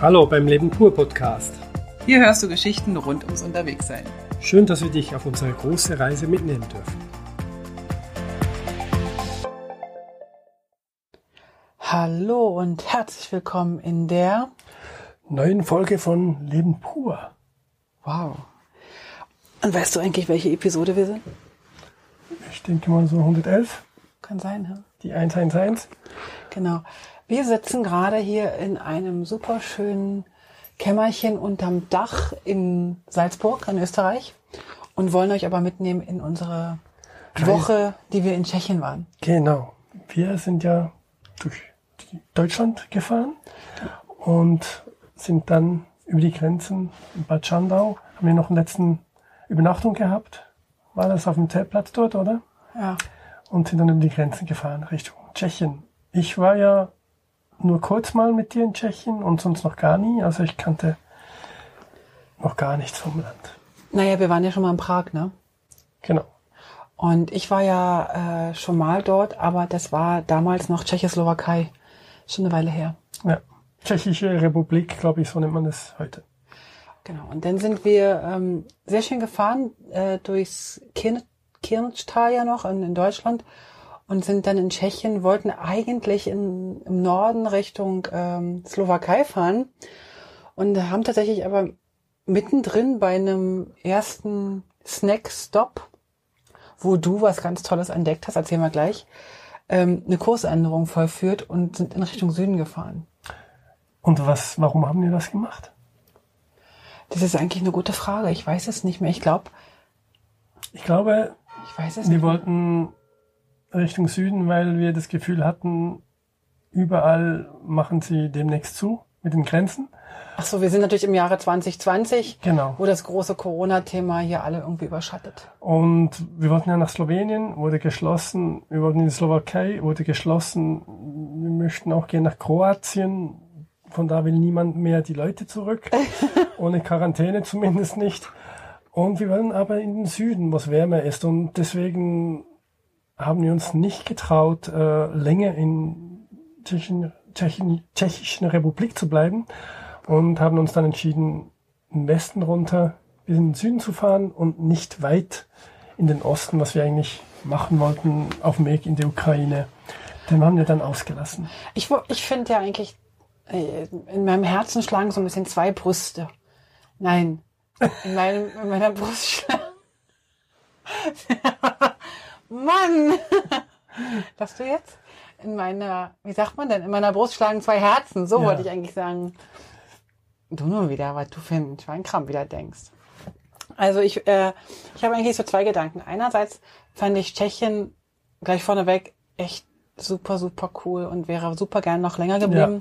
Hallo beim Leben pur Podcast. Hier hörst du Geschichten rund ums Unterwegssein. Schön, dass wir dich auf unsere große Reise mitnehmen dürfen. Hallo und herzlich willkommen in der neuen Folge von Leben pur. Wow. Und weißt du eigentlich, welche Episode wir sind? Ich denke mal so 111. Kann sein, ja. Die 111. Genau. Wir sitzen gerade hier in einem super schönen Kämmerchen unterm Dach in Salzburg in Österreich und wollen euch aber mitnehmen in unsere Woche, die wir in Tschechien waren. Genau. Wir sind ja durch Deutschland gefahren und sind dann über die Grenzen in Bad Schandau. Haben wir noch eine letzten Übernachtung gehabt. War das auf dem Zeltplatz dort, oder? Ja. Und sind dann über die Grenzen gefahren Richtung Tschechien. Ich war ja nur kurz mal mit dir in Tschechien und sonst noch gar nie. Also ich kannte noch gar nichts vom Land. Naja, wir waren ja schon mal in Prag, ne? Genau. Und ich war ja äh, schon mal dort, aber das war damals noch Tschechoslowakei. Schon eine Weile her. Ja. Tschechische Republik, glaube ich, so nennt man das heute. Genau. Und dann sind wir ähm, sehr schön gefahren äh, durchs Kirn Kirntal ja noch in, in Deutschland und sind dann in Tschechien, wollten eigentlich in, im Norden Richtung ähm, Slowakei fahren und haben tatsächlich aber mittendrin bei einem ersten Snack-Stop, wo du was ganz Tolles entdeckt hast, erzähl mal gleich, ähm, eine Kursänderung vollführt und sind in Richtung Süden gefahren. Und was, warum haben wir das gemacht? Das ist eigentlich eine gute Frage. Ich weiß es nicht mehr. Ich glaube, Ich glaube, ich weiß es wir nicht. wollten Richtung Süden, weil wir das Gefühl hatten, überall machen sie demnächst zu mit den Grenzen. Ach so, wir sind natürlich im Jahre 2020, Genau. wo das große Corona-Thema hier alle irgendwie überschattet. Und wir wollten ja nach Slowenien, wurde geschlossen. Wir wollten in die Slowakei, wurde geschlossen. Wir möchten auch gehen nach Kroatien. Von da will niemand mehr die Leute zurück. Ohne Quarantäne zumindest nicht. Und wir wollen aber in den Süden, wo es wärmer ist. Und deswegen haben wir uns nicht getraut, äh, länger in Tschechien, Tschechien, Tschechischen Republik zu bleiben. Und haben uns dann entschieden, im Westen runter bis in den Süden zu fahren und nicht weit in den Osten, was wir eigentlich machen wollten, auf dem Weg in die Ukraine. Den haben wir dann ausgelassen. Ich, ich finde ja eigentlich, äh, in meinem Herzen schlagen so ein bisschen zwei Brüste. Nein, in, meinem, in meiner Brust schlagen. Mann! Sagst du jetzt? In meiner, wie sagt man denn? In meiner Brust schlagen zwei Herzen. So Ja. wollte ich eigentlich sagen. Du nur wieder, was du für einen Schweinkram wieder denkst. Also ich, äh, ich habe eigentlich so zwei Gedanken. Einerseits fand ich Tschechien gleich vorneweg echt super, super cool und wäre super gern noch länger geblieben.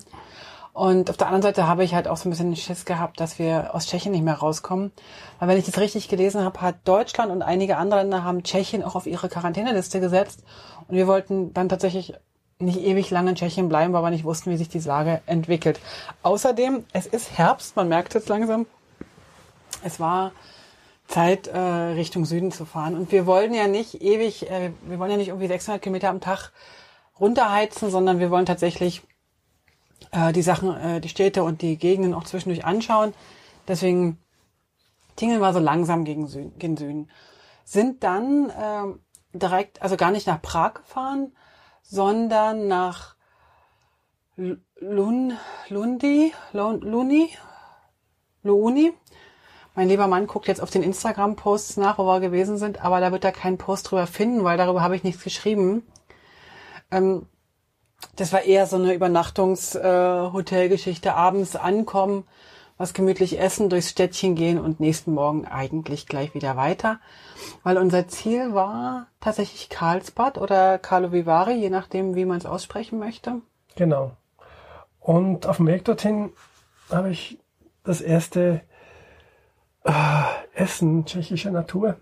Und auf der anderen Seite habe ich halt auch so ein bisschen Schiss gehabt, dass wir aus Tschechien nicht mehr rauskommen. Weil wenn ich das richtig gelesen habe, hat Deutschland und einige andere Länder haben Tschechien auch auf ihre Quarantäneliste gesetzt. Und wir wollten dann tatsächlich nicht ewig lange in Tschechien bleiben, weil wir nicht wussten, wie sich die Lage entwickelt. Außerdem, es ist Herbst, man merkt jetzt langsam, es war Zeit, äh, Richtung Süden zu fahren. Und wir wollen ja nicht ewig, äh, wir wollen ja nicht irgendwie 600 Kilometer am Tag runterheizen, sondern wir wollen tatsächlich äh, die Sachen, äh, die Städte und die Gegenden auch zwischendurch anschauen. Deswegen tingeln wir so langsam gegen Süden. Gegen Süden. Sind dann ähm, direkt, also gar nicht nach Prag gefahren, sondern nach L- Lun, Lundi, Lun, Luni, Luuni. Mein lieber Mann guckt jetzt auf den Instagram-Posts nach, wo wir gewesen sind, aber da wird er keinen Post drüber finden, weil darüber habe ich nichts geschrieben. Ähm, das war eher so eine Übernachtungs-Hotelgeschichte. Abends ankommen, was gemütlich essen, durchs Städtchen gehen und nächsten Morgen eigentlich gleich wieder weiter. Weil unser Ziel war tatsächlich Karlsbad oder Karlovy Vary, je nachdem, wie man es aussprechen möchte. Genau. Und auf dem Weg dorthin habe ich das erste äh, Essen tschechischer Natur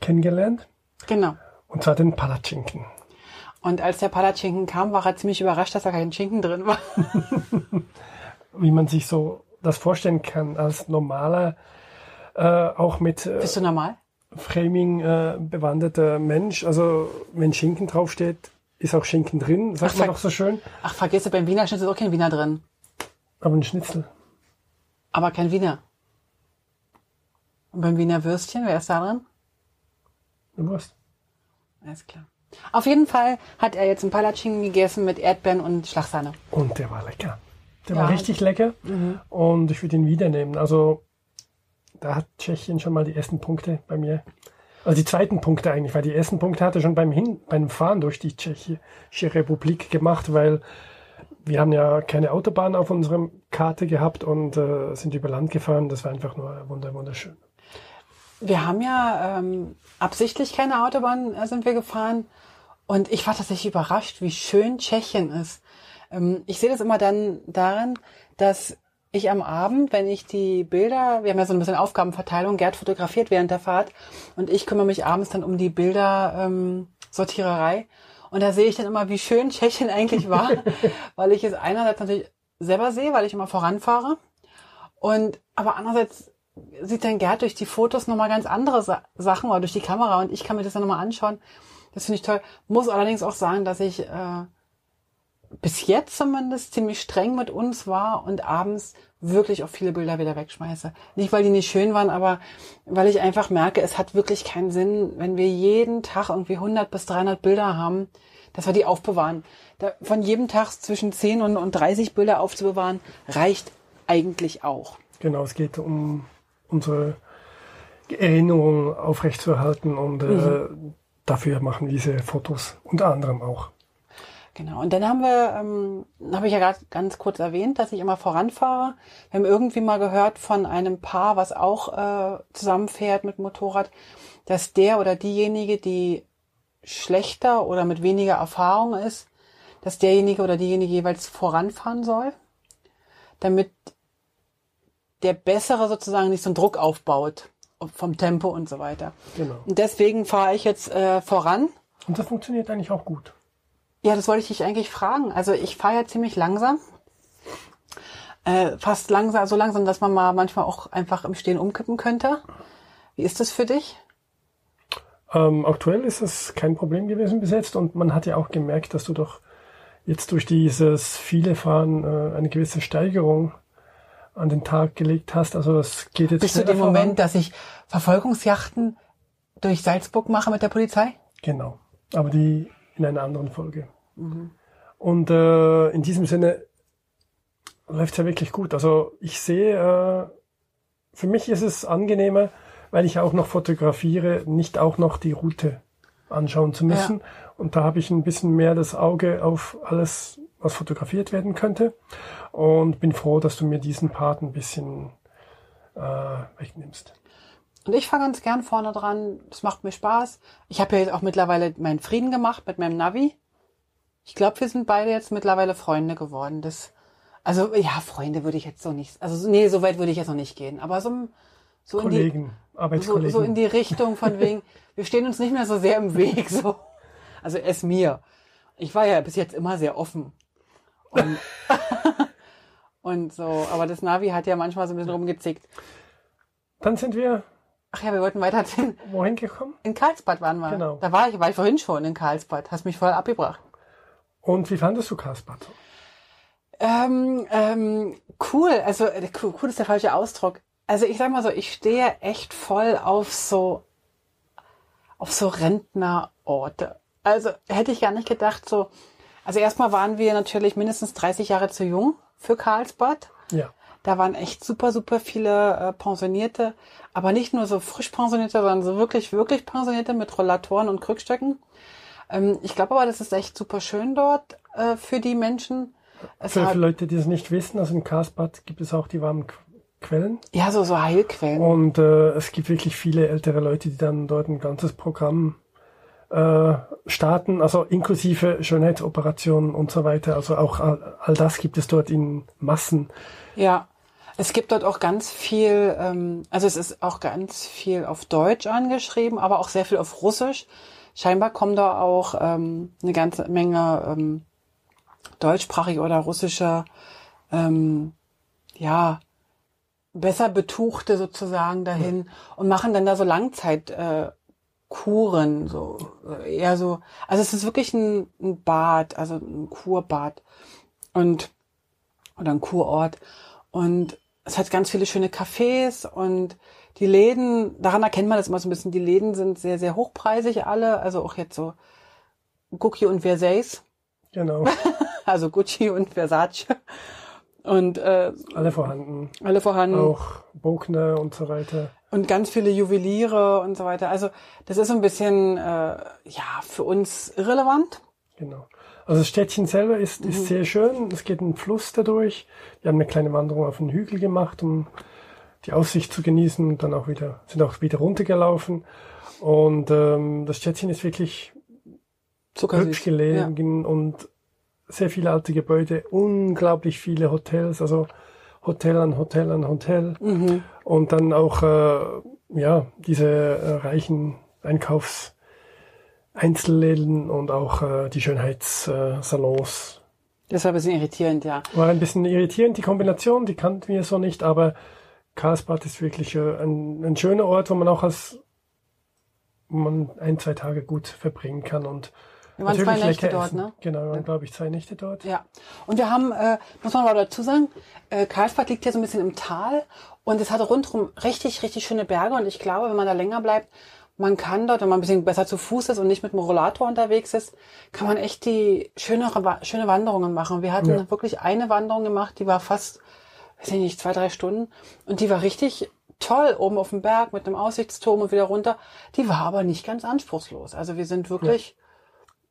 kennengelernt. Genau. Und zwar den Palatschinken. Und als der Palatschinken kam, war er ziemlich überrascht, dass da kein Schinken drin war. Wie man sich so das vorstellen kann als normaler, äh, auch mit äh, Bist du normal? Framing äh, bewanderter Mensch. Also wenn Schinken draufsteht, ist auch Schinken drin, sagt Ach, man doch so schön. Ach, vergiss, beim Wiener Schnitzel ist auch kein Wiener drin. Aber ein Schnitzel. Aber kein Wiener. Und beim Wiener Würstchen, wer ist da drin? Du Wurst. Alles klar. Auf jeden Fall hat er jetzt einen Palatschinken gegessen mit Erdbeeren und Schlagsahne. Und der war lecker. Der Ja. war richtig lecker. Und ich würde ihn wieder nehmen. Also da hat Tschechien schon mal die ersten Punkte bei mir. Also die zweiten Punkte eigentlich, weil die ersten Punkte hat er schon beim Hin, beim Fahren durch die Tschechische Republik gemacht, weil wir haben ja keine Autobahn auf unserer Karte gehabt und äh, sind über Land gefahren. Das war einfach nur wunder, wunderschön. Wir haben ja ähm, absichtlich keine Autobahn äh, sind wir gefahren. Und ich war tatsächlich überrascht, wie schön Tschechien ist. Ähm, ich sehe das immer dann darin, dass ich am Abend, wenn ich die Bilder, wir haben ja so ein bisschen Aufgabenverteilung, Gerd fotografiert während der Fahrt. Und ich kümmere mich abends dann um die Bilder ähm, Sortiererei. Und da sehe ich dann immer, wie schön Tschechien eigentlich war, weil ich es einerseits natürlich selber sehe, weil ich immer voranfahre. Und aber andererseits sieht dann Gerd durch die Fotos nochmal ganz andere Sa Sachen oder durch die Kamera und ich kann mir das dann nochmal anschauen. Das finde ich toll. Muss allerdings auch sagen, dass ich äh, bis jetzt zumindest ziemlich streng mit uns war und abends wirklich auch viele Bilder wieder wegschmeiße. Nicht, weil die nicht schön waren, aber weil ich einfach merke, es hat wirklich keinen Sinn, wenn wir jeden Tag irgendwie 100 bis 300 Bilder haben, dass wir die aufbewahren. Da, von jedem Tag zwischen 10 und, und 30 Bilder aufzubewahren, reicht eigentlich auch. Genau, es geht um unsere Erinnerung aufrechtzuerhalten und äh, dafür machen diese Fotos unter anderem auch. Genau. Und dann haben wir, ähm, habe ich ja gerade ganz kurz erwähnt, dass ich immer voranfahre. Wir haben irgendwie mal gehört von einem Paar, was auch äh, zusammenfährt mit Motorrad, dass der oder diejenige, die schlechter oder mit weniger Erfahrung ist, dass derjenige oder diejenige jeweils voranfahren soll, damit der Bessere sozusagen nicht so einen Druck aufbaut vom Tempo und so weiter. Genau. Und deswegen fahre ich jetzt äh, voran. Und das funktioniert eigentlich auch gut. Ja, das wollte ich dich eigentlich fragen. Also ich fahre ja ziemlich langsam. Äh, fast langsam, so langsam, dass man mal manchmal auch einfach im Stehen umkippen könnte. Wie ist das für dich? Ähm, aktuell ist es kein Problem gewesen bis jetzt und man hat ja auch gemerkt, dass du doch jetzt durch dieses viele Fahren äh, eine gewisse Steigerung an den Tag gelegt hast. Also es geht jetzt Bis zu dem. Moment, dass ich Verfolgungsjachten durch Salzburg mache mit der Polizei? Genau. Aber die in einer anderen Folge. Und äh, in diesem Sinne läuft es ja wirklich gut. Also ich sehe, äh, für mich ist es angenehmer, weil ich auch noch fotografiere, nicht auch noch die Route anschauen zu müssen. Und da habe ich ein bisschen mehr das Auge auf alles, was fotografiert werden könnte. Und bin froh, dass du mir diesen Part ein bisschen äh, wegnimmst. Und ich fahre ganz gern vorne dran. Das macht mir Spaß. Ich habe ja jetzt auch mittlerweile meinen Frieden gemacht mit meinem Navi. Ich glaube, wir sind beide jetzt mittlerweile Freunde geworden. Das, also ja, Freunde würde ich jetzt so nicht. Also nee, so weit würde ich jetzt noch nicht gehen. Aber so, so in die Kollegen, so, Arbeitskollegen. so in die Richtung von wegen, wir stehen uns nicht mehr so sehr im Weg. So, also es mir. Ich war ja bis jetzt immer sehr offen. Und, und so, aber das Navi hat ja manchmal so ein bisschen rumgezickt. Dann sind wir Ach ja, wir wollten weiterziehen. wohin gekommen? In Karlsbad waren wir. Genau. Da war ich, war ich vorhin schon in Karlsbad. Hast mich voll abgebracht. Und wie fandest du Karlsbad? Ähm, ähm, cool. Also äh, cool, cool ist der falsche Ausdruck. Also ich sag mal so, ich stehe echt voll auf so auf so Rentnerorte. Also hätte ich gar nicht gedacht so. Also erstmal waren wir natürlich mindestens 30 Jahre zu jung für Karlsbad. Ja. Da waren echt super, super viele äh, Pensionierte, aber nicht nur so frisch Pensionierte, sondern so wirklich, wirklich Pensionierte mit Rollatoren und Krückstöcken. Ähm, ich glaube aber, das ist echt super schön dort äh, für die Menschen. Es Für, für Leute, die es nicht wissen, also in Karlsbad gibt es auch die warmen Qu- Quellen. ja, so, so Heilquellen. Und äh, es gibt wirklich viele ältere Leute, die dann dort ein ganzes Programm äh, starten, also inklusive Schönheitsoperationen und so weiter. Also auch all, all das gibt es dort in Massen. Ja, es gibt dort auch ganz viel, ähm, also es ist auch ganz viel auf Deutsch angeschrieben, aber auch sehr viel auf Russisch. Scheinbar kommen da auch ähm, eine ganze Menge ähm, deutschsprachige oder russische, ähm, ja, besser betuchte sozusagen dahin und machen dann da so Langzeit äh, Kuren, so eher so. Also es ist wirklich ein, ein Bad, also ein Kurbad und oder ein Kurort. Und es hat ganz viele schöne Cafés und die Läden, daran erkennt man das immer so ein bisschen, die Läden sind sehr, sehr hochpreisig alle, also auch jetzt so Gucci und Versace, Genau. also Gucci und Versace und äh, Alle vorhanden. alle vorhanden Auch Bogner und so weiter. Und ganz viele Juweliere und so weiter. Also das ist so ein bisschen äh, ja für uns irrelevant. Genau. Also das Städtchen selber ist, Mhm. ist sehr schön. Es geht ein Fluss dadurch. Wir haben eine kleine Wanderung auf den Hügel gemacht, um die Aussicht zu genießen und dann auch wieder, sind auch wieder runtergelaufen. Und ähm, das Städtchen ist wirklich Zuckersüß. hübsch gelegen und sehr viele alte Gebäude, unglaublich viele Hotels, also Hotel an Hotel an Hotel. Mhm. Und dann auch äh, ja diese äh, reichen Einkaufs Einzelläden und auch äh, die Schönheitssalons. Das war ein bisschen irritierend, ja. War ein bisschen irritierend, die Kombination, die kannten wir so nicht, aber Karlsbad ist wirklich äh, ein, ein schöner Ort, wo man auch als man ein, zwei Tage gut verbringen kann und Wir waren zwei natürlich Nächte lecker dort, essen. ne? Genau, wir waren, glaube ich, zwei Nächte dort. Ja. Und wir haben, äh, muss man aber dazu sagen, äh, Karlsbad liegt ja so ein bisschen im Tal und es hat rundherum richtig, richtig schöne Berge und ich glaube, wenn man da länger bleibt, man kann dort, wenn man ein bisschen besser zu Fuß ist und nicht mit dem Rollator unterwegs ist, kann man echt die schönere, schöne Wanderungen machen. Wir hatten Ja. wirklich eine Wanderung gemacht, die war fast, weiß ich nicht, zwei, drei Stunden und die war richtig toll, oben auf dem Berg mit einem Aussichtsturm und wieder runter. Die war aber nicht ganz anspruchslos. Also wir sind wirklich,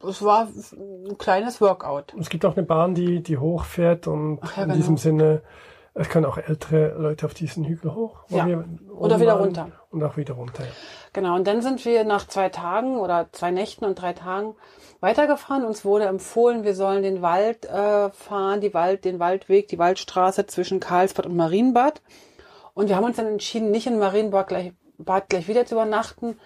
es war ein kleines Workout. Es gibt auch eine Bahn, die, die hochfährt und ja, in genau. diesem Sinne, es können auch ältere Leute auf diesen Hügel hoch. Ja. Oder wieder runter. Und auch wieder runter. ja. Genau, und dann sind wir nach zwei Tagen oder zwei Nächten und drei Tagen weitergefahren. Uns wurde empfohlen, wir sollen den Wald äh, fahren, die Wald, den Waldweg, die Waldstraße zwischen Karlsbad und Marienbad. Und wir haben uns dann entschieden, nicht in Marienbad gleich, Bad gleich wieder zu übernachten.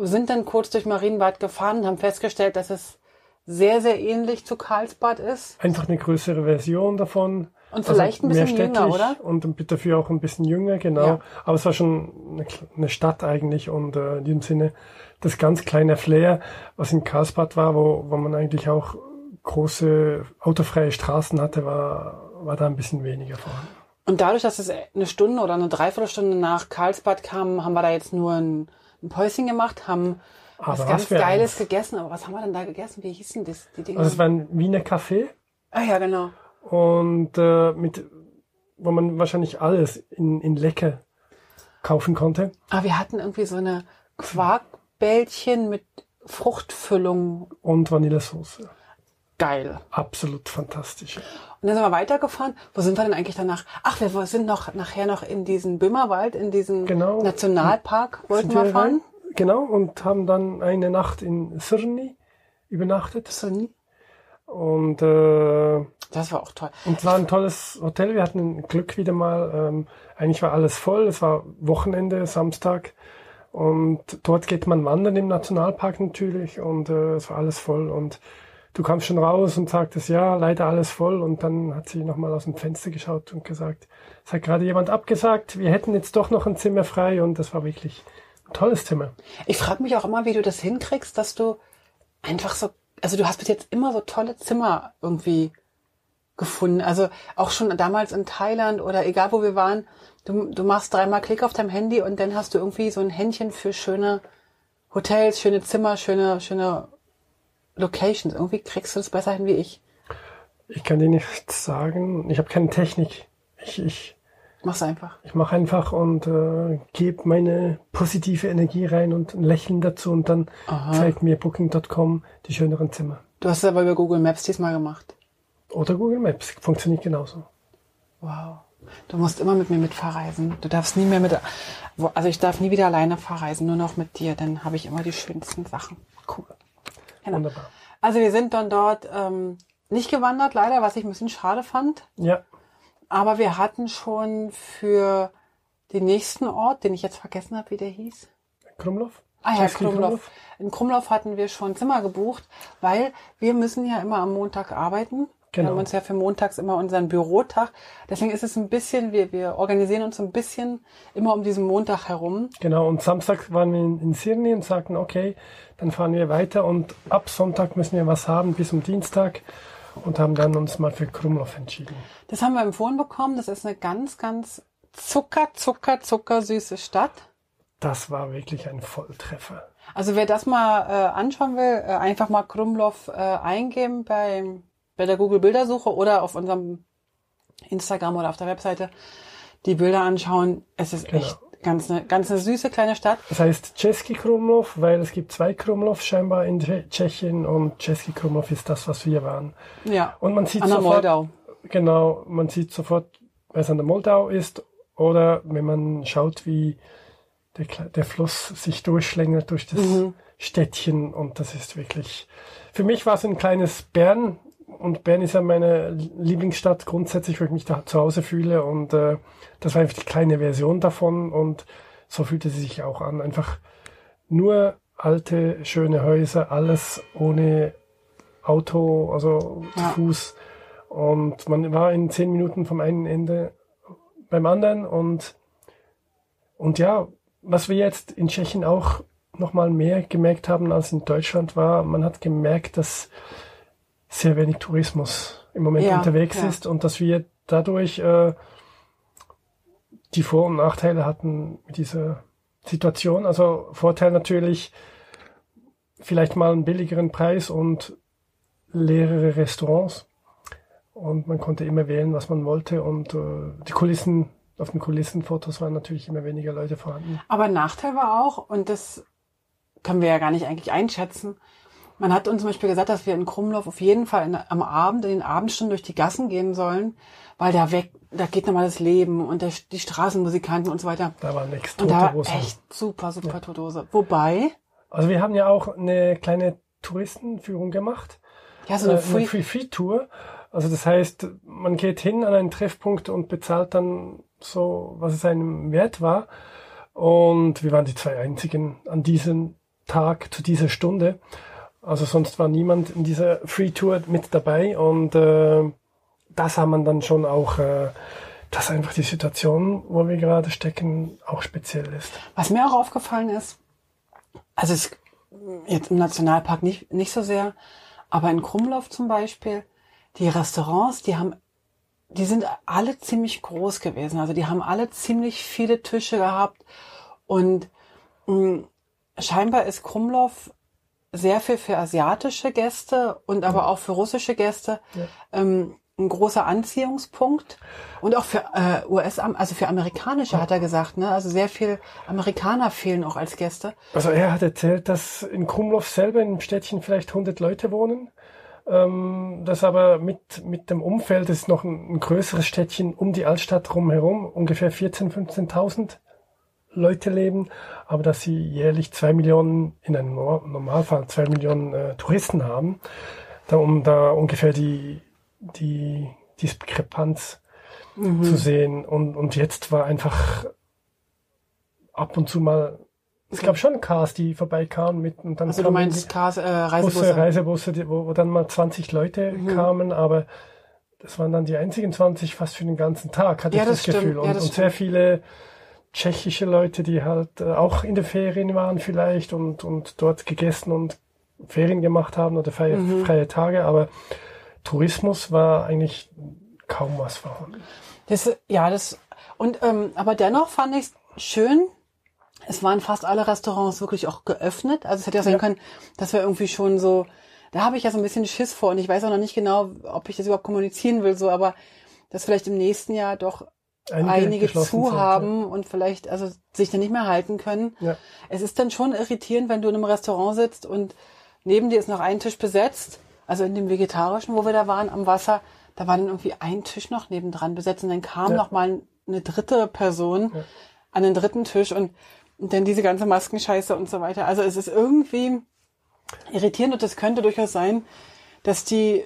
Sind dann kurz durch Marienbad gefahren und haben festgestellt, dass es sehr, sehr ähnlich zu Karlsbad ist. Einfach eine größere Version davon. Und vielleicht ein mehr bisschen jünger, oder? Und dafür auch ein bisschen jünger, genau. Ja. Aber es war schon eine, eine Stadt eigentlich und äh, in diesem Sinne das ganz kleine Flair, was in Karlsbad war, wo, wo man eigentlich auch große autofreie Straßen hatte, war, war da ein bisschen weniger vorhanden. Und dadurch, dass es eine Stunde oder eine Dreiviertelstunde nach Karlsbad kam, haben wir da jetzt nur ein, ein Päuschen gemacht, haben was Aber ganz was für Geiles eins. gegessen. Aber was haben wir denn da gegessen? Wie hießen das, die Dinge? Also es war ein Wiener Café ah ja, genau. und äh, mit, wo man wahrscheinlich alles in, in lecker kaufen konnte. Aber wir hatten irgendwie so eine Quarkbällchen mit Fruchtfüllung. Und Vanillesoße. Geil. Absolut fantastisch. Und dann sind wir weitergefahren. Wo sind wir denn eigentlich danach? Ach, wir sind noch nachher noch in diesen Böhmerwald, in diesen Genau. Nationalpark wollten wir fahren. rein? Genau, und haben dann eine Nacht in Syrni übernachtet. Und, äh, Das war auch toll. und es war ein tolles Hotel. Wir hatten Glück wieder mal. Ähm, eigentlich war alles voll. Es war Wochenende, Samstag. Und dort geht man wandern im Nationalpark natürlich. Und äh, es war alles voll. Und du kamst schon raus und sagtest, ja, leider alles voll. Und dann hat sie nochmal aus dem Fenster geschaut und gesagt, es hat gerade jemand abgesagt, wir hätten jetzt doch noch ein Zimmer frei. Und das war wirklich ein tolles Zimmer. Ich frage mich auch immer, wie du das hinkriegst, dass du einfach so, also du hast bis jetzt immer so tolle Zimmer irgendwie gefunden. Also auch schon damals in Thailand oder egal wo wir waren, du, du machst dreimal Klick auf deinem Handy und dann hast du irgendwie so ein Händchen für schöne Hotels, schöne Zimmer, schöne, schöne Locations. Irgendwie kriegst du das besser hin wie ich. Ich kann dir nichts sagen. Ich habe keine Technik. Ich, ich, Mach's einfach. ich mache einfach und äh, gebe meine positive Energie rein und ein Lächeln dazu und dann zeigt mir Booking.com die schöneren Zimmer. Du hast es aber über Google Maps diesmal gemacht. Oder Google Maps. Funktioniert genauso. Wow. Du musst immer mit mir mit verreisen. Du darfst nie mehr mit, also ich darf nie wieder alleine verreisen, nur noch mit dir. Dann habe ich immer die schönsten Sachen. Cool. Genau. Wunderbar. Also wir sind dann dort ähm, nicht gewandert, leider, was ich ein bisschen schade fand. Ja, Aber wir hatten schon für den nächsten Ort, den ich jetzt vergessen habe, wie der hieß. Krumlov? Ah ja, Krumlov. In Krumlov hatten wir schon Zimmer gebucht, weil wir müssen ja immer am Montag arbeiten. Wir Genau. haben uns ja für montags immer unseren Bürotag. Deswegen ist es ein bisschen, wir, wir organisieren uns ein bisschen immer um diesen Montag herum. Genau, und Samstag waren wir in, in Sirni und sagten, okay, dann fahren wir weiter und ab Sonntag müssen wir was haben bis zum Dienstag. und haben dann uns mal für Krumlov entschieden. Das haben wir empfohlen bekommen. Das ist eine ganz, ganz zucker, zucker, zuckersüße Stadt. Das war wirklich ein Volltreffer. Also wer das mal äh, anschauen will, äh, einfach mal Krumlov äh, eingeben bei, bei der Google Bildersuche oder auf unserem Instagram oder auf der Webseite die Bilder anschauen. Es ist Genau. echt ganz eine, ganz eine süße kleine Stadt. Das heißt Český Krumlov, weil es gibt zwei Krumlov scheinbar in Tsche- Tschechien und Český Krumlov ist das, was wir waren. Ja. Und man sieht An der sofort, Moldau. genau, man sieht sofort, wer es an der Moldau ist oder wenn man schaut, wie der, der Fluss sich durchschlängelt durch das Mhm. Städtchen und das ist wirklich, für mich war es ein kleines Bern und Bern ist ja meine Lieblingsstadt grundsätzlich, wo ich mich da zu Hause fühle und äh, das war einfach die kleine Version davon und so fühlte sie sich auch an. Einfach nur alte, schöne Häuser, alles ohne Auto, also zu Ja. Fuß. Und man war in zehn Minuten vom einen Ende beim anderen und, und ja, was wir jetzt in Tschechien auch nochmal mehr gemerkt haben als in Deutschland war, man hat gemerkt, dass sehr wenig Tourismus im Moment Ja, unterwegs ja. ist und dass wir dadurch äh, die Vor- und Nachteile hatten mit dieser Situation. Also Vorteil natürlich vielleicht mal einen billigeren Preis und leere Restaurants. Und man konnte immer wählen, was man wollte. Und äh, die Kulissen, auf den Kulissenfotos waren natürlich immer weniger Leute vorhanden. Aber Nachteil war auch, und das können wir ja gar nicht eigentlich einschätzen, man hat uns zum Beispiel gesagt, dass wir in Krumlov auf jeden Fall in, am Abend, in den Abendstunden durch die Gassen gehen sollen, weil da weg, da geht nochmal das Leben und der, die Straßenmusikanten und so weiter. Da war nichts Und tote da war echt super, super tote Hose. Wobei, Also wir haben ja auch eine kleine Touristenführung gemacht. ja, so äh, eine eine Free, Free-Free-Tour. Also das heißt, man geht hin an einen Treffpunkt und bezahlt dann so, was es einem wert war. Und wir waren die zwei einzigen an diesem Tag zu dieser Stunde. Also sonst war niemand in dieser Free-Tour mit dabei. Und äh, das haben man dann schon auch, äh, dass einfach die Situation, wo wir gerade stecken, auch speziell ist. Was mir auch aufgefallen ist, also es jetzt im Nationalpark nicht, nicht so sehr, aber in Krumlov zum Beispiel, die Restaurants, die haben, die sind alle ziemlich groß gewesen. Also die haben alle ziemlich viele Tische gehabt und mh, scheinbar ist Krumlov sehr viel für asiatische Gäste und aber auch für russische Gäste ähm, ein großer Anziehungspunkt und auch für äh, US, also für amerikanische hat er gesagt, ne? Also sehr viel Amerikaner fehlen auch als Gäste. Also er hat erzählt, dass in Krumlov selber im Städtchen vielleicht 100 Leute wohnen. Ähm, das aber mit, mit dem Umfeld ist noch ein, ein größeres Städtchen um die Altstadt rumherum, ungefähr 14.000, 15.000 Leute leben, aber dass sie jährlich zwei Millionen, in einem Nor- Normalfall zwei Millionen äh, Touristen haben, da, um da ungefähr die, die Diskrepanz zu sehen. Und, und jetzt war einfach ab und zu mal, es gab schon Cars, die vorbeikamen mit und dann Also du meinst Cars, äh, Reisebusse. Busse, Reisebusse, die, wo, wo dann mal 20 Leute Mhm. kamen, aber das waren dann die einzigen 20 fast für den ganzen Tag, hatte Ja, ich das, das. Gefühl. Ja, Und, das und sehr viele tschechische Leute, die halt äh, auch in den Ferien waren vielleicht und, und dort gegessen und Ferien gemacht haben oder freie, Mhm. freie Tage, aber Tourismus war eigentlich kaum was vorhanden. Das, ja, das, und, ähm, aber dennoch fand ich es schön. Es waren fast alle Restaurants wirklich auch geöffnet. Also es hätte ja sein Ja. können, dass wir irgendwie schon so, da habe ich ja so ein bisschen Schiss vor und ich weiß auch noch nicht genau, ob ich das überhaupt kommunizieren will, so, aber dass vielleicht im nächsten Jahr doch einige, geschlossen zu haben und vielleicht also sich dann nicht mehr halten können. Ja. Es ist dann schon irritierend, wenn du in einem Restaurant sitzt und neben dir ist noch ein Tisch besetzt, also in dem vegetarischen, wo wir da waren, am Wasser, da war dann irgendwie ein Tisch noch nebendran besetzt und dann kam Ja. noch mal eine dritte Person an den dritten Tisch und, und dann diese ganze Maskenscheiße und so weiter. Also es ist irgendwie irritierend und es könnte durchaus sein, dass die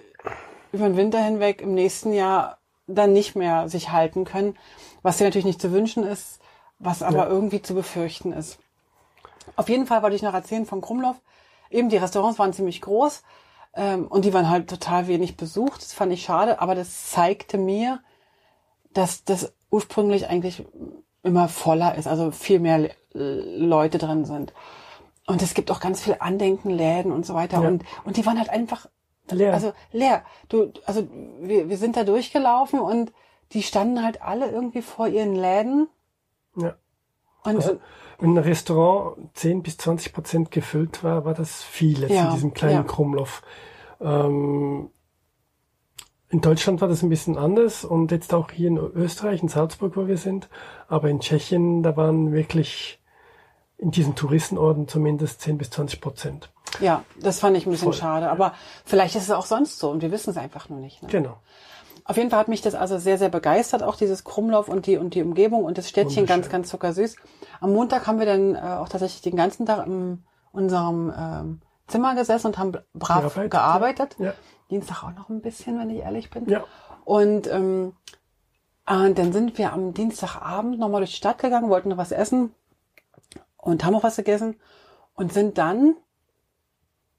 über den Winter hinweg im nächsten Jahr dann nicht mehr sich halten können, was dir natürlich nicht zu wünschen ist, was aber Ja. irgendwie zu befürchten ist. Auf jeden Fall wollte ich noch erzählen von Krumlov. Eben die Restaurants waren ziemlich groß ähm, und die waren halt total wenig besucht. Das fand ich schade, aber das zeigte mir, dass das ursprünglich eigentlich immer voller ist, also viel mehr Le- Leute drin sind. Und es gibt auch ganz viele Andenkenläden und so weiter. Ja. Und, und die waren halt einfach Leer. Also leer. Du, also wir, wir sind da durchgelaufen und die standen halt alle irgendwie vor ihren Läden. ja. Und, Also, wenn ein Restaurant 10 bis 20 Prozent gefüllt war, war das viel jetzt Ja, in diesem kleinen ja. Krummloff. Ähm, in Deutschland war das ein bisschen anders und jetzt auch hier in Österreich, in Salzburg, wo wir sind. Aber in Tschechien, da waren wirklich in diesen Touristenorten zumindest 10 bis 20 Prozent. ja, das fand ich ein bisschen Voll. schade. Aber vielleicht ist es auch sonst so und wir wissen es einfach nur nicht. Ne? Genau. Auf jeden Fall hat mich das also sehr, sehr begeistert, auch dieses Krummlauf und die, und die Umgebung und das Städtchen ganz, ganz zuckersüß. Am Montag haben wir dann äh, auch tatsächlich den ganzen Tag in unserem ähm, Zimmer gesessen und haben brav Gearbeitet, gearbeitet. Ja. Dienstag auch noch ein bisschen, wenn ich ehrlich bin. Ja. Und ähm, äh, dann sind wir am Dienstagabend nochmal durch die Stadt gegangen, wollten noch was essen und haben auch was gegessen und sind dann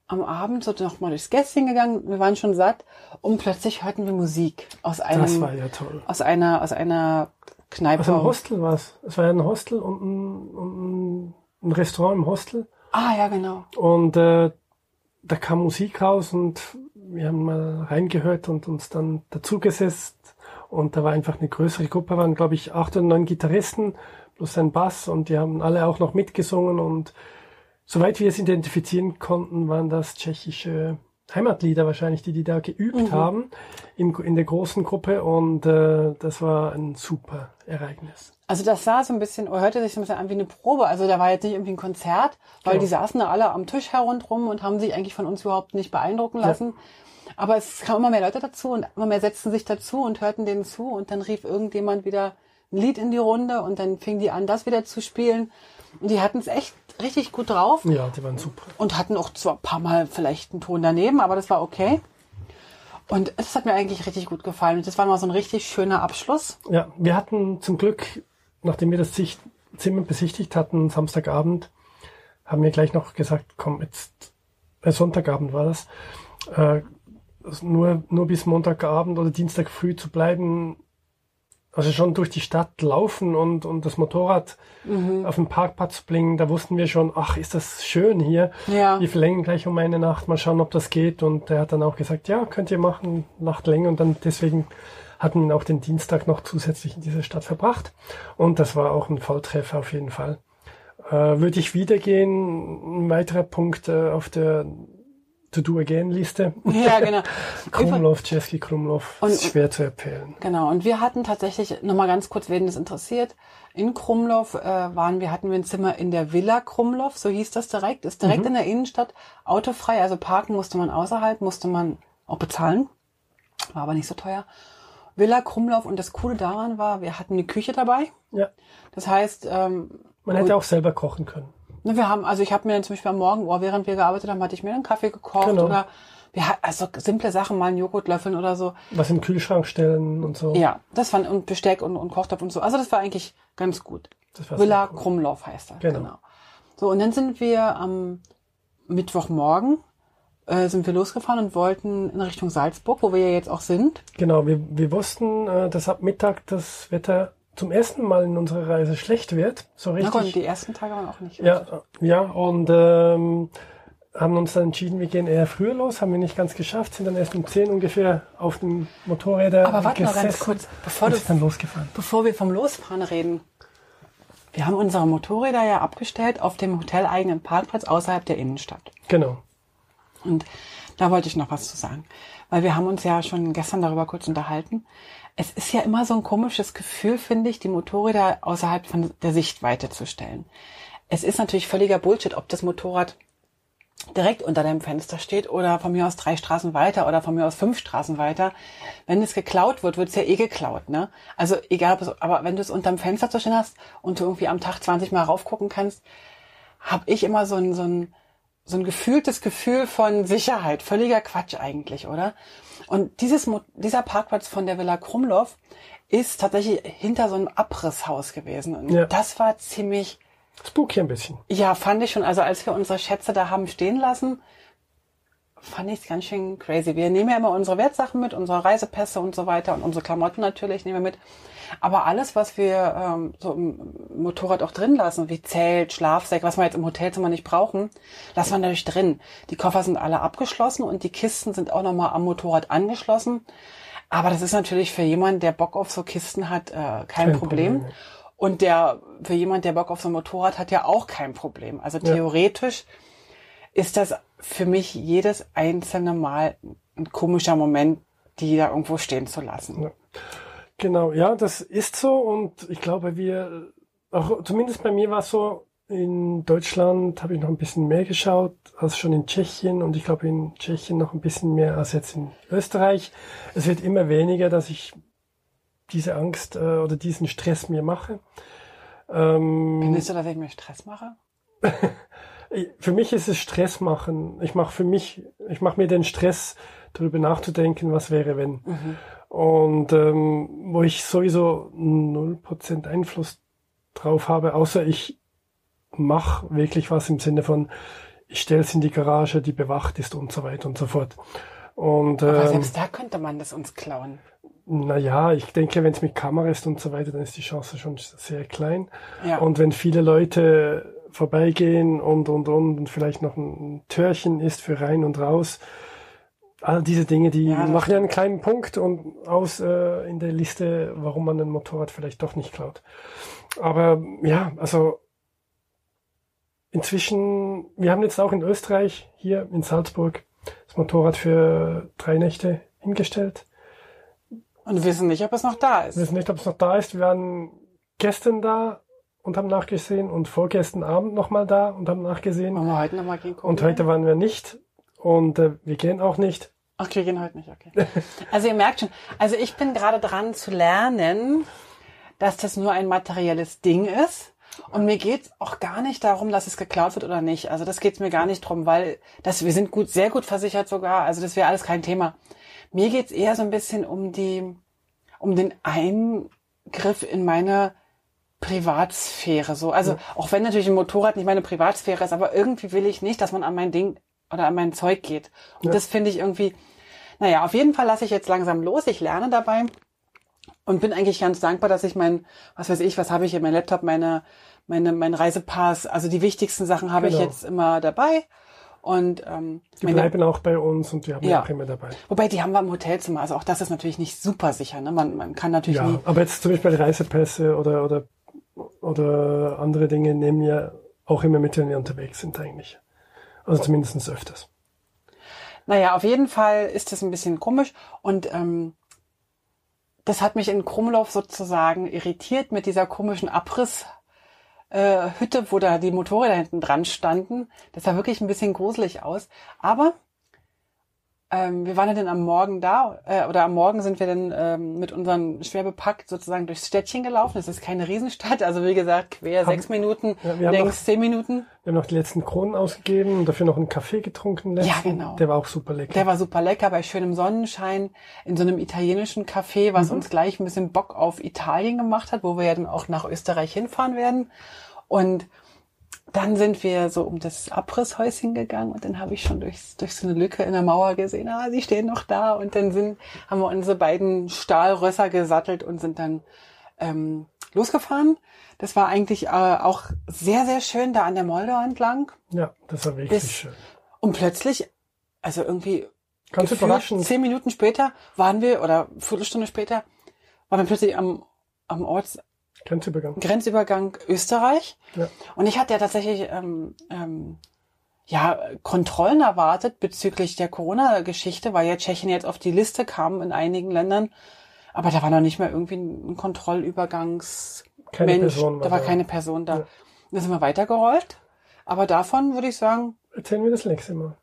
am Abend so nochmal durchs Gässchen gegangen. Wir waren schon satt und plötzlich hörten wir Musik aus einem, ja aus einer, aus einer Kneipe. Also ein Hostel war es. Es war ja ein Hostel und ein, und ein, ein Restaurant im Hostel. ah, ja, genau. Und äh, da kam Musik raus und wir haben mal reingehört und uns dann dazugesetzt. Und da war einfach eine größere Gruppe, waren glaube ich acht oder neun Gitarristen plus ein Bass und die haben alle auch noch mitgesungen und soweit wir es identifizieren konnten, waren das tschechische Heimatlieder wahrscheinlich, die die da geübt haben in, in der großen Gruppe und äh, das war ein super Ereignis. Also das sah so ein bisschen, oder hörte sich so ein bisschen an wie eine Probe. Also da war jetzt nicht irgendwie ein Konzert, weil Genau. die saßen da alle am Tisch herundrum und haben sich eigentlich von uns überhaupt nicht beeindrucken lassen. Aber es kamen immer mehr Leute dazu und immer mehr setzten sich dazu und hörten denen zu und dann rief irgendjemand wieder ein Lied in die Runde und dann fing die an, das wieder zu spielen. Und die hatten es echt richtig gut drauf Ja, die waren super. und hatten auch zwar ein paar Mal vielleicht einen Ton daneben, aber das war okay. Und es hat mir eigentlich richtig gut gefallen. Und das war mal so ein richtig schöner Abschluss. Ja, wir hatten zum Glück, nachdem wir das Zimmer besichtigt hatten, Samstagabend, haben wir gleich noch gesagt, komm, jetzt, äh, Sonntagabend war das, äh, nur, nur bis Montagabend oder Dienstag früh zu bleiben, also schon durch die Stadt laufen und, und das Motorrad auf dem Parkplatz bringen, da wussten wir schon, ach, ist das schön hier. Ja. Wir verlängern gleich um eine Nacht, mal schauen, ob das geht. Und er hat dann auch gesagt, ja, könnt ihr machen, Nacht länger. Und dann deswegen hatten wir auch den Dienstag noch zusätzlich in dieser Stadt verbracht. Und das war auch ein Volltreffer auf jeden Fall. Äh, würde ich wieder gehen, ein weiterer Punkt äh, auf der To-Do-Again-Liste. Ja, genau. Krumlov, Chesky Krumlov, Und- ist schwer zu empfehlen. Genau, und wir hatten tatsächlich, nochmal ganz kurz, wen das interessiert, in Krumlov äh, waren wir, hatten wir ein Zimmer in der Villa Krumlov, so hieß das direkt, ist direkt in der Innenstadt, autofrei, also parken musste man außerhalb, musste man auch bezahlen, war aber nicht so teuer. Villa Krumlov und das Coole daran war, wir hatten eine Küche dabei, Ja, das heißt, ähm, man hätte auch selber kochen können. Ne, wir haben, also ich habe mir dann zum Beispiel am Morgen, oh, während wir gearbeitet haben, hatte ich mir einen Kaffee gekocht Genau. oder wir hatten also simple Sachen, mal einen Joghurt löffeln oder so. Was im Kühlschrank stellen und so. Ja, das waren und Besteck und, und Kochtopf und so. Also das war eigentlich ganz gut. Das Villa cool. Krumlauf heißt er. Genau. So, und dann sind wir am Mittwochmorgen äh, sind wir losgefahren und wollten in Richtung Salzburg, wo wir ja jetzt auch sind. Genau, wir, wir wussten, äh, dass ab Mittag das Wetter zum ersten Mal in unserer Reise schlecht wird. So richtig. gut, die ersten Tage waren auch nicht. Ja, ja, und ähm, haben uns dann entschieden, wir gehen eher früher los, haben wir nicht ganz geschafft, sind dann erst um 10 ungefähr auf dem Motorräder Aber warte mal ganz kurz, bevor und du- dann losgefahren. Bevor wir vom Losfahren reden. Wir haben unsere Motorräder ja abgestellt auf dem hoteleigenen Parkplatz außerhalb der Innenstadt. Genau. Und da wollte ich noch was zu sagen. Weil wir haben uns ja schon gestern darüber kurz unterhalten. Es ist ja immer so ein komisches Gefühl, finde ich, die Motorräder außerhalb von der Sichtweite zu stellen. Es ist natürlich völliger Bullshit, ob das Motorrad direkt unter deinem Fenster steht oder von mir aus drei Straßen weiter oder von mir aus fünf Straßen weiter. Wenn es geklaut wird, wird es ja eh geklaut, ne? Also egal, aber wenn du es unterm Fenster zu stehen hast und du irgendwie am Tag 20 Mal raufgucken kannst, habe ich immer so ein, so ein so ein gefühltes Gefühl von Sicherheit. Völliger Quatsch eigentlich, oder? Und dieses, dieser Parkplatz von der Villa Krumlov ist tatsächlich hinter so einem Abrisshaus gewesen. Und Ja. das war ziemlich, Spooky ein bisschen. ja, fand ich schon. Also als wir unsere Schätze da haben stehen lassen, fand ich es ganz schön crazy. Wir nehmen ja immer unsere Wertsachen mit, unsere Reisepässe und so weiter und unsere Klamotten natürlich nehmen wir mit. Aber alles, was wir ähm, so im Motorrad auch drin lassen, wie Zelt, Schlafsack, was wir jetzt im Hotelzimmer nicht brauchen, lassen wir natürlich drin. Die Koffer sind alle abgeschlossen und die Kisten sind auch nochmal am Motorrad angeschlossen. Aber das ist natürlich für jemanden, der Bock auf so Kisten hat, äh, kein, kein Problem. Problem. Und der für jemand, der Bock auf so ein Motorrad hat, ja auch kein Problem. Also theoretisch ja. ist das für mich jedes einzelne Mal ein komischer Moment, die da irgendwo stehen zu lassen. Ja. Genau, ja, das ist so und ich glaube, wir, auch zumindest bei mir war es so, in Deutschland habe ich noch ein bisschen mehr geschaut als schon in Tschechien und ich glaube in Tschechien noch ein bisschen mehr als jetzt in Österreich. Es wird immer weniger, dass ich diese Angst äh, oder diesen Stress mir mache. Ähm, Findest du, dass ich mir Stress mache? für mich ist es Stress machen. Ich mache für mich, ich mache mir den Stress, darüber nachzudenken, was wäre, wenn. Mhm. Und ähm, wo ich sowieso null Prozent Einfluss drauf habe, außer ich mache wirklich was im Sinne von, ich stelle es in die Garage, die bewacht ist und so weiter und so fort. Und, Aber ähm, selbst da könnte man das uns klauen. Naja, ich denke, wenn es mit Kamera ist und so weiter, dann ist die Chance schon sehr klein. Ja. Und wenn viele Leute vorbeigehen und, und, und, und vielleicht noch ein Türchen ist für rein und raus, all diese Dinge, die ja, machen ja einen kleinen Punkt und aus äh, in der Liste, warum man ein Motorrad vielleicht doch nicht klaut. Aber ja, also inzwischen, wir haben jetzt auch in Österreich hier in Salzburg das Motorrad für drei Nächte hingestellt. Und wissen nicht, ob es noch da ist. Wir wissen nicht, ob es noch da ist. Wir waren gestern da und haben nachgesehen und vorgestern Abend nochmal da und haben nachgesehen. Wollen wir heute nochmal gehen gucken? Und heute waren wir nicht und äh, wir gehen auch nicht. Ach, wir gehen heute nicht, okay. also ihr merkt schon, also ich bin gerade dran zu lernen, dass das nur ein materielles Ding ist. Und mir geht's auch gar nicht darum, dass es geklaut wird oder nicht. Also das geht's mir gar nicht drum, weil das, wir sind gut, sehr gut versichert sogar. Also das wäre alles kein Thema. Mir geht's eher so ein bisschen um die, um den Eingriff in meine Privatsphäre. So, also ja. auch wenn natürlich ein Motorrad nicht meine Privatsphäre ist, aber irgendwie will ich nicht, dass man an mein Ding oder an mein Zeug geht. Und ja. das finde ich irgendwie, naja, auf jeden Fall lasse ich jetzt langsam los. Ich lerne dabei und bin eigentlich ganz dankbar, dass ich mein, was weiß ich, was habe ich hier, mein Laptop, meine, meine, mein Reisepass, also die wichtigsten Sachen habe genau. ich jetzt immer dabei. Und ähm, die meine, bleiben auch bei uns und wir haben ja auch immer dabei. Wobei die haben wir im Hotelzimmer, also auch das ist natürlich nicht super sicher. Ne? Man, man kann natürlich ja, nie. Aber jetzt zum Beispiel Reisepässe oder oder oder andere Dinge nehmen wir auch immer mit, wenn wir unterwegs sind eigentlich. Also zumindest öfters. Naja, auf jeden Fall ist das ein bisschen komisch und ähm, das hat mich in Krumlow sozusagen irritiert mit dieser komischen Abriss äh, Hütte, wo da die Motorräder hinten dran standen. Das sah wirklich ein bisschen gruselig aus. Aber ähm, wir waren ja dann am Morgen da, äh, oder am Morgen sind wir dann ähm, mit unseren schwer bepackt sozusagen durchs Städtchen gelaufen. Es ist keine Riesenstadt, also wie gesagt, quer Hab, sechs Minuten, ja, längs noch, zehn Minuten. Wir haben noch die letzten Kronen ausgegeben und dafür noch einen Kaffee getrunken. Letzten. Ja, genau. Der war auch super lecker. Der war super lecker, bei schönem Sonnenschein, in so einem italienischen Café, was mhm. uns gleich ein bisschen Bock auf Italien gemacht hat, wo wir ja dann auch nach Österreich hinfahren werden. Und dann sind wir so um das Abrisshäuschen gegangen und dann habe ich schon durch, durch so eine Lücke in der Mauer gesehen, ah, sie stehen noch da. Und dann sind, haben wir unsere beiden Stahlrösser gesattelt und sind dann ähm, losgefahren. Das war eigentlich äh, auch sehr, sehr schön da an der Moldau entlang. Ja, das war wirklich Bis, schön. Und plötzlich, also irgendwie Ganz überraschend. zehn Minuten später waren wir, oder Viertelstunde später, waren wir plötzlich am, am Orts, Grenzübergang. Grenzübergang Österreich. Ja. Und ich hatte ja tatsächlich ähm, ähm, ja Kontrollen erwartet bezüglich der Corona-Geschichte, weil ja Tschechien jetzt auf die Liste kam in einigen Ländern. Aber da war noch nicht mal irgendwie ein Kontrollübergangs keine Mensch. Person war da war da. keine Person da. Ja. Da sind wir weitergerollt. Aber davon würde ich sagen. Erzählen wir das nächste Mal.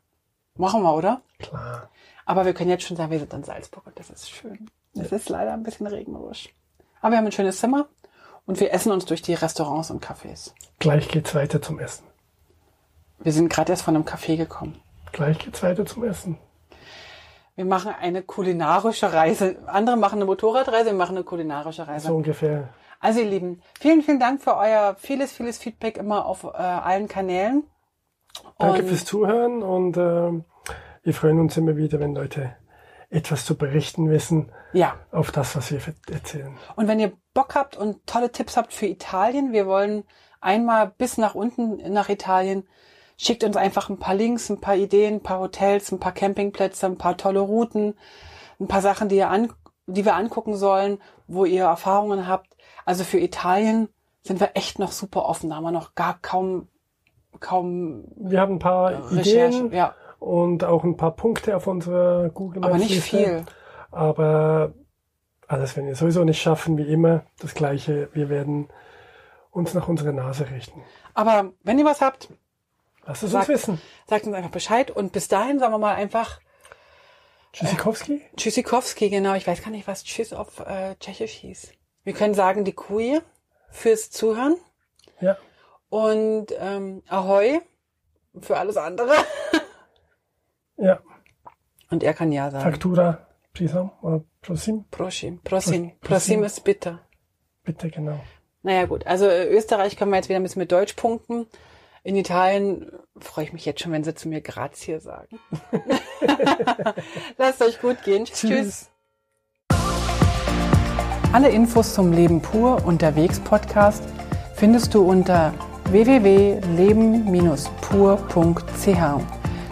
Machen wir, oder? Klar. Aber wir können jetzt schon sagen, wir sind in Salzburg und das ist schön. Es ja. ist leider ein bisschen regnerisch. Aber wir haben ein schönes Zimmer. Und wir essen uns durch die Restaurants und Cafés. Gleich geht's weiter zum Essen. Wir sind gerade erst von einem Café gekommen. Gleich geht's weiter zum Essen. Wir machen eine kulinarische Reise. Andere machen eine Motorradreise, wir machen eine kulinarische Reise. So ungefähr. Also ihr Lieben, vielen, vielen Dank für euer vieles, vieles Feedback immer auf äh, allen Kanälen. Danke und fürs Zuhören und äh, wir freuen uns immer wieder, wenn Leute etwas zu berichten wissen Ja. auf das, was wir erzählen. Und wenn ihr Bock habt und tolle Tipps habt für Italien, wir wollen einmal bis nach unten nach Italien, schickt uns einfach ein paar Links, ein paar Ideen, ein paar Hotels, ein paar Campingplätze, ein paar tolle Routen, ein paar Sachen, die, ihr an, die wir angucken sollen, wo ihr Erfahrungen habt. Also für Italien sind wir echt noch super offen. Da haben wir noch gar kaum, kaum Wir haben ein paar Recherche. Ideen Ja, und auch ein paar Punkte auf unserer Google aber Maps nicht Liste. viel. Aber alles, wenn wir sowieso nicht schaffen, wie immer, das Gleiche. Wir werden uns nach unserer Nase richten. Aber wenn ihr was habt, Lasst es Sag- uns wissen. sagt uns einfach Bescheid. Und bis dahin sagen wir mal einfach Tschüssikowski? Tschüssikowski, genau. Ich weiß gar nicht, was Tschüss auf äh, Tschechisch hieß. Wir können sagen die Kuh fürs Zuhören Ja. und ähm, Ahoi für alles andere. Ja. Und er kann ja sagen. Faktura, Prisam oder Prosim? Prosim. Prosim. Prosim. Ist bitter. Bitte, genau. Naja gut, also äh, Österreich können wir jetzt wieder ein bisschen mit Deutsch punkten. In Italien freue ich mich jetzt schon, wenn sie zu mir Grazie sagen. Lasst euch gut gehen. Tschüss. Alle Infos zum Leben pur unterwegs Podcast findest du unter www.leben-pur.ch.